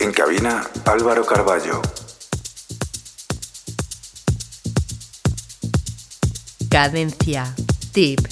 En cabina, Álvaro Carballo. Cadencia. Tip.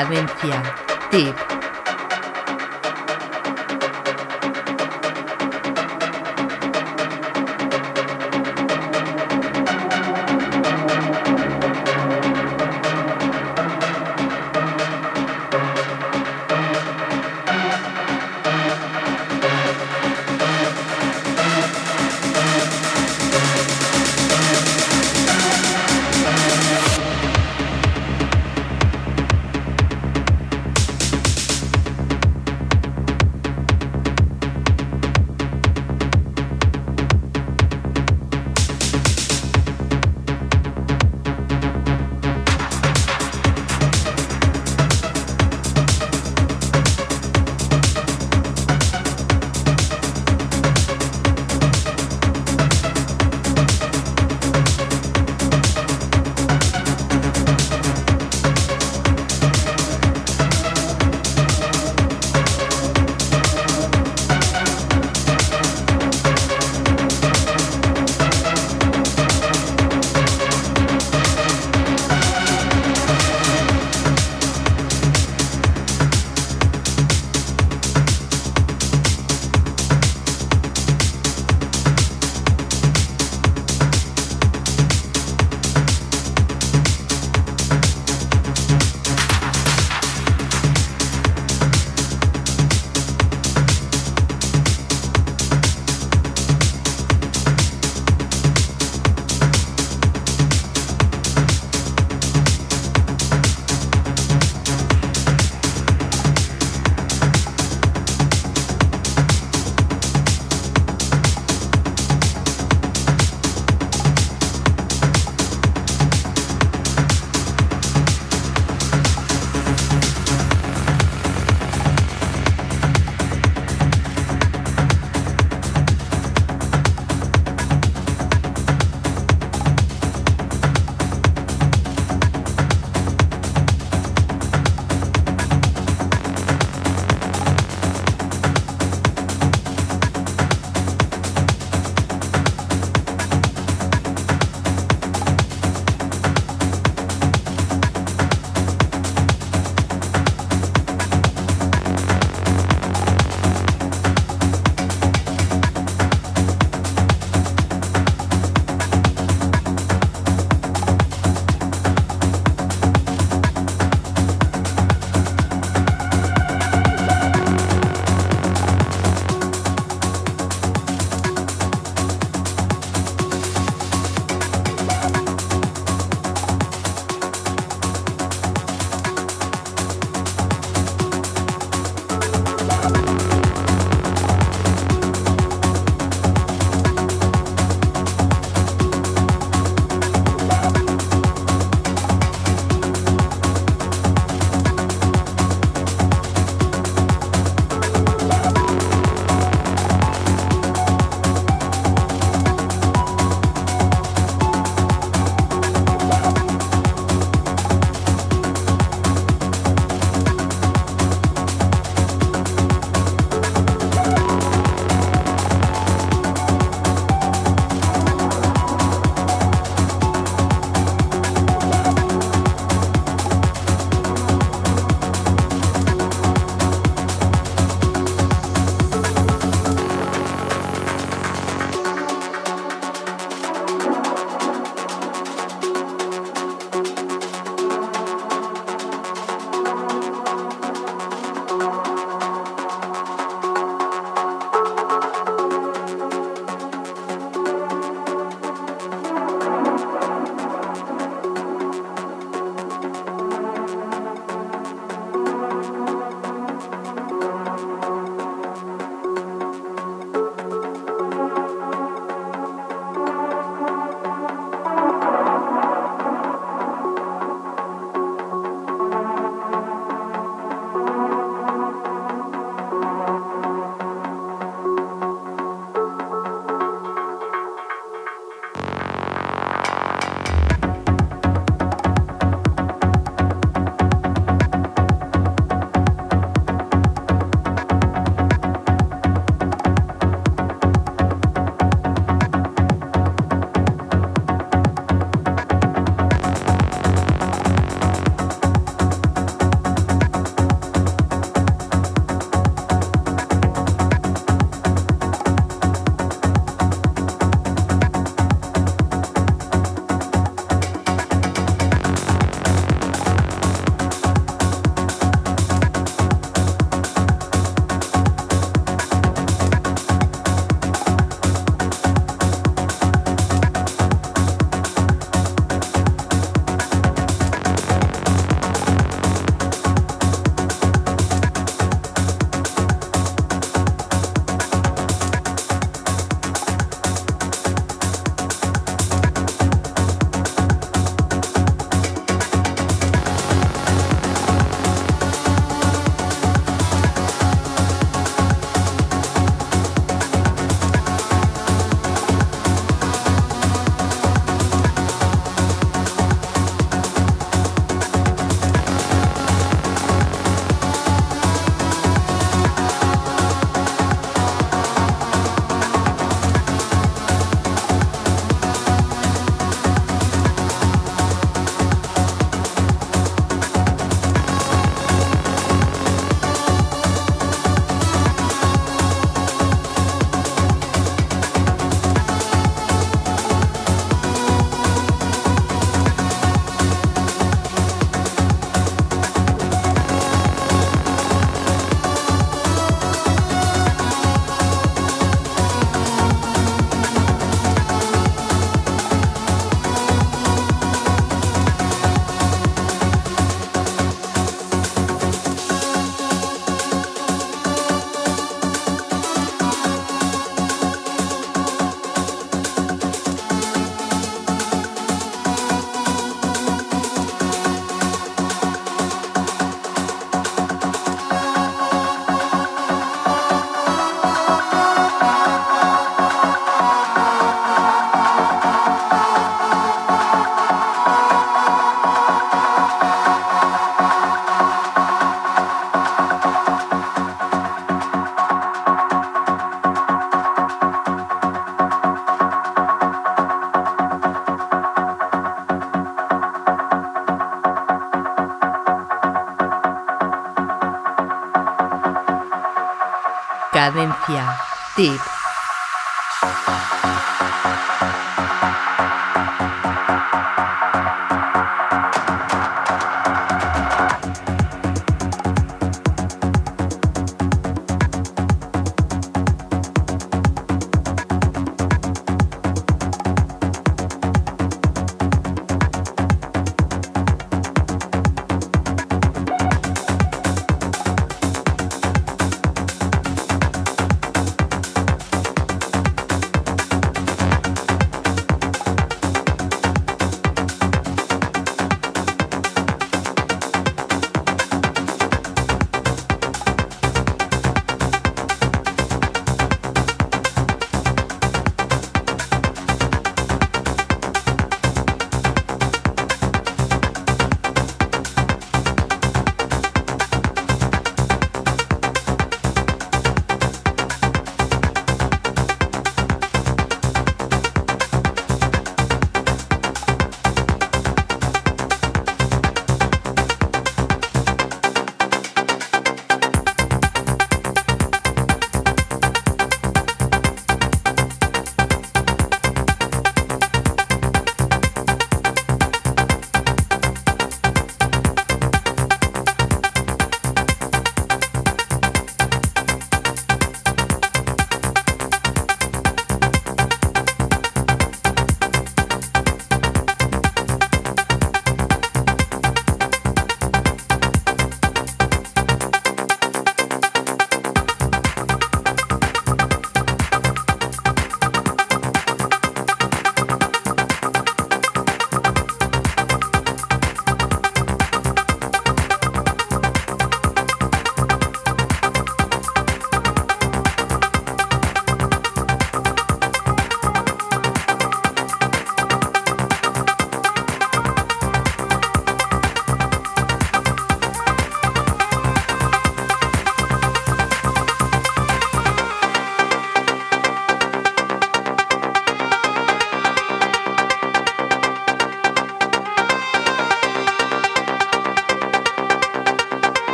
Cadencia. Tip.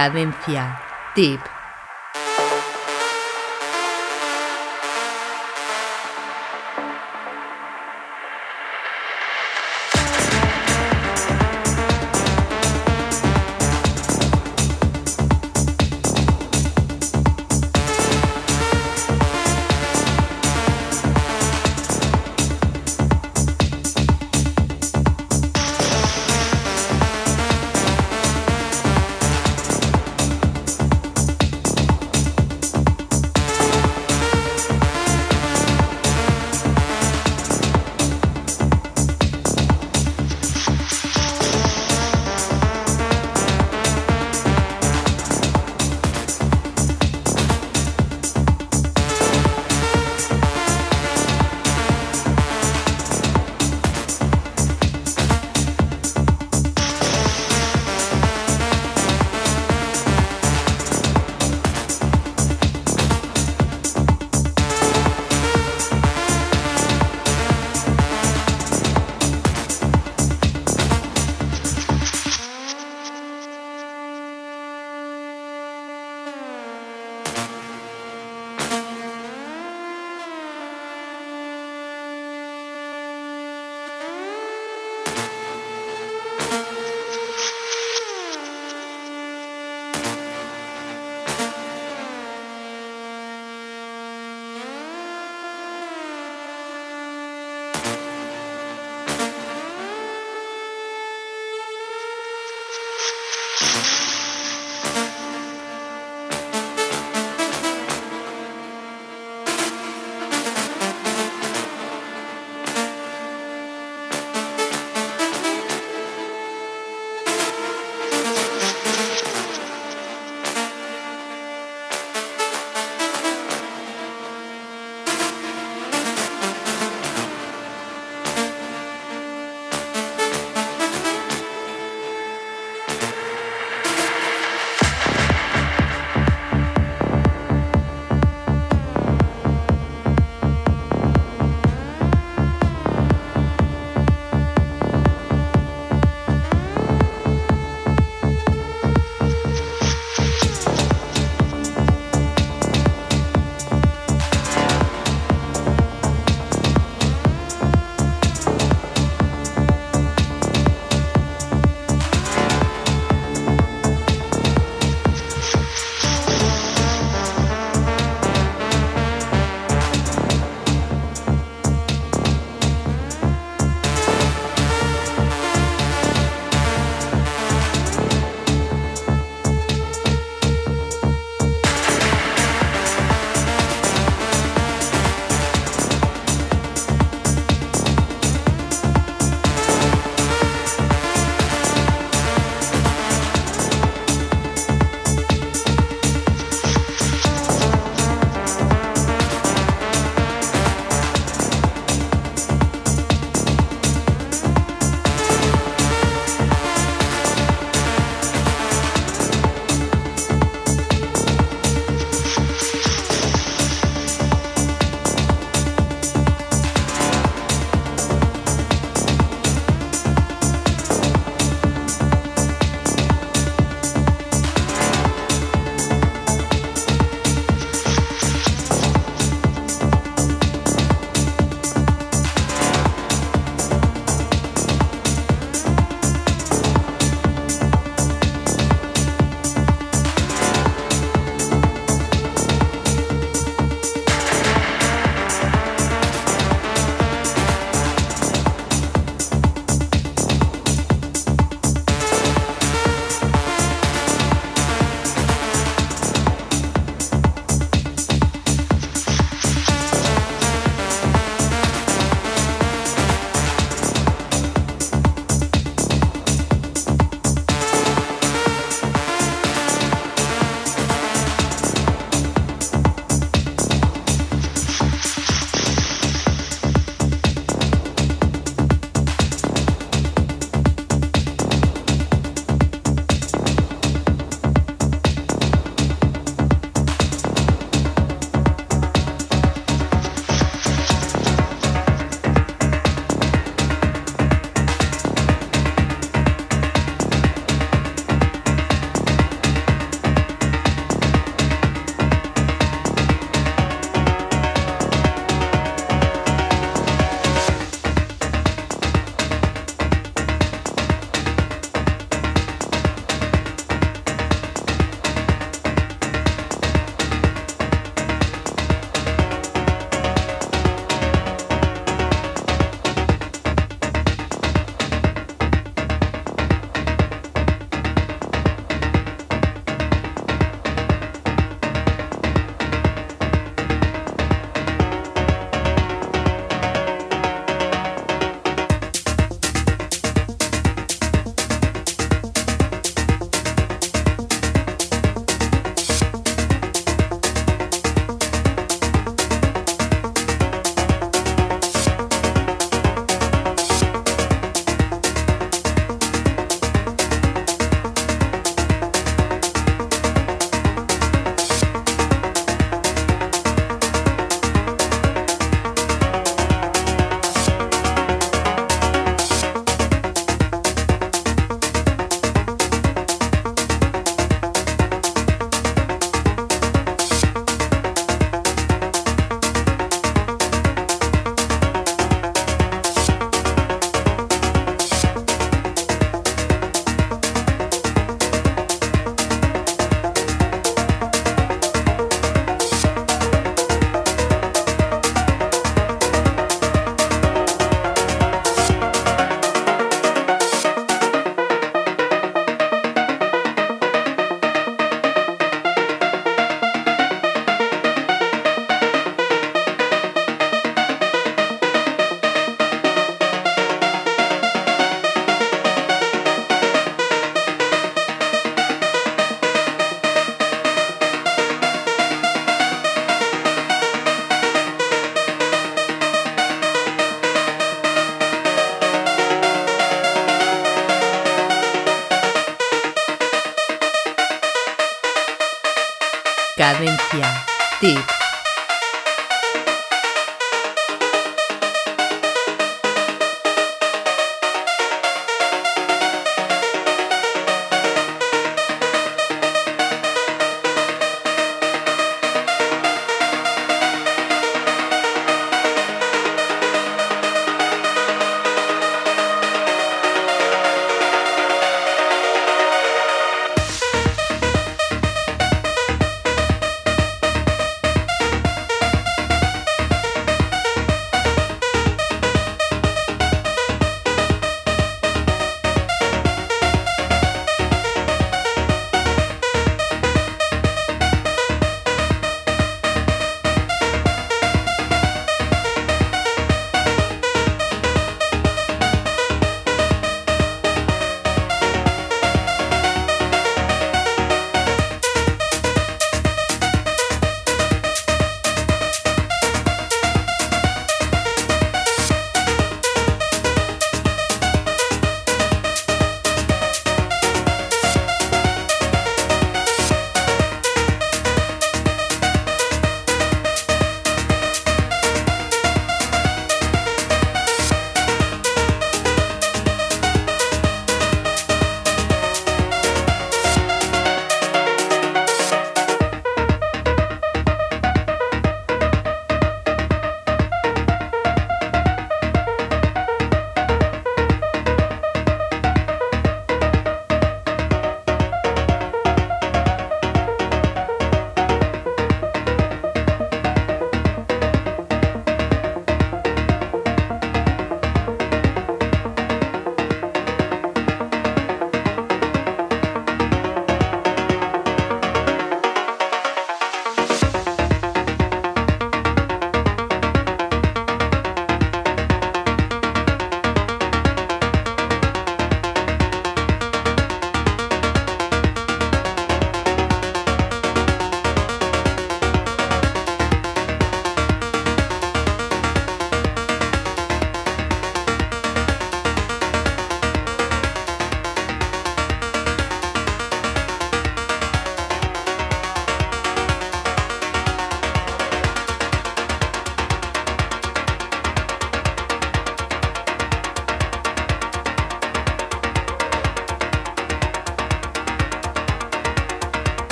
Cadencia. Tip. Valencia. Tip.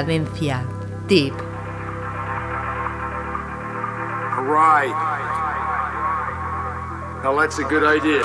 Cadencia. Tip. All right. Now that's a good idea.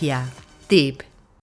Utopia. Deep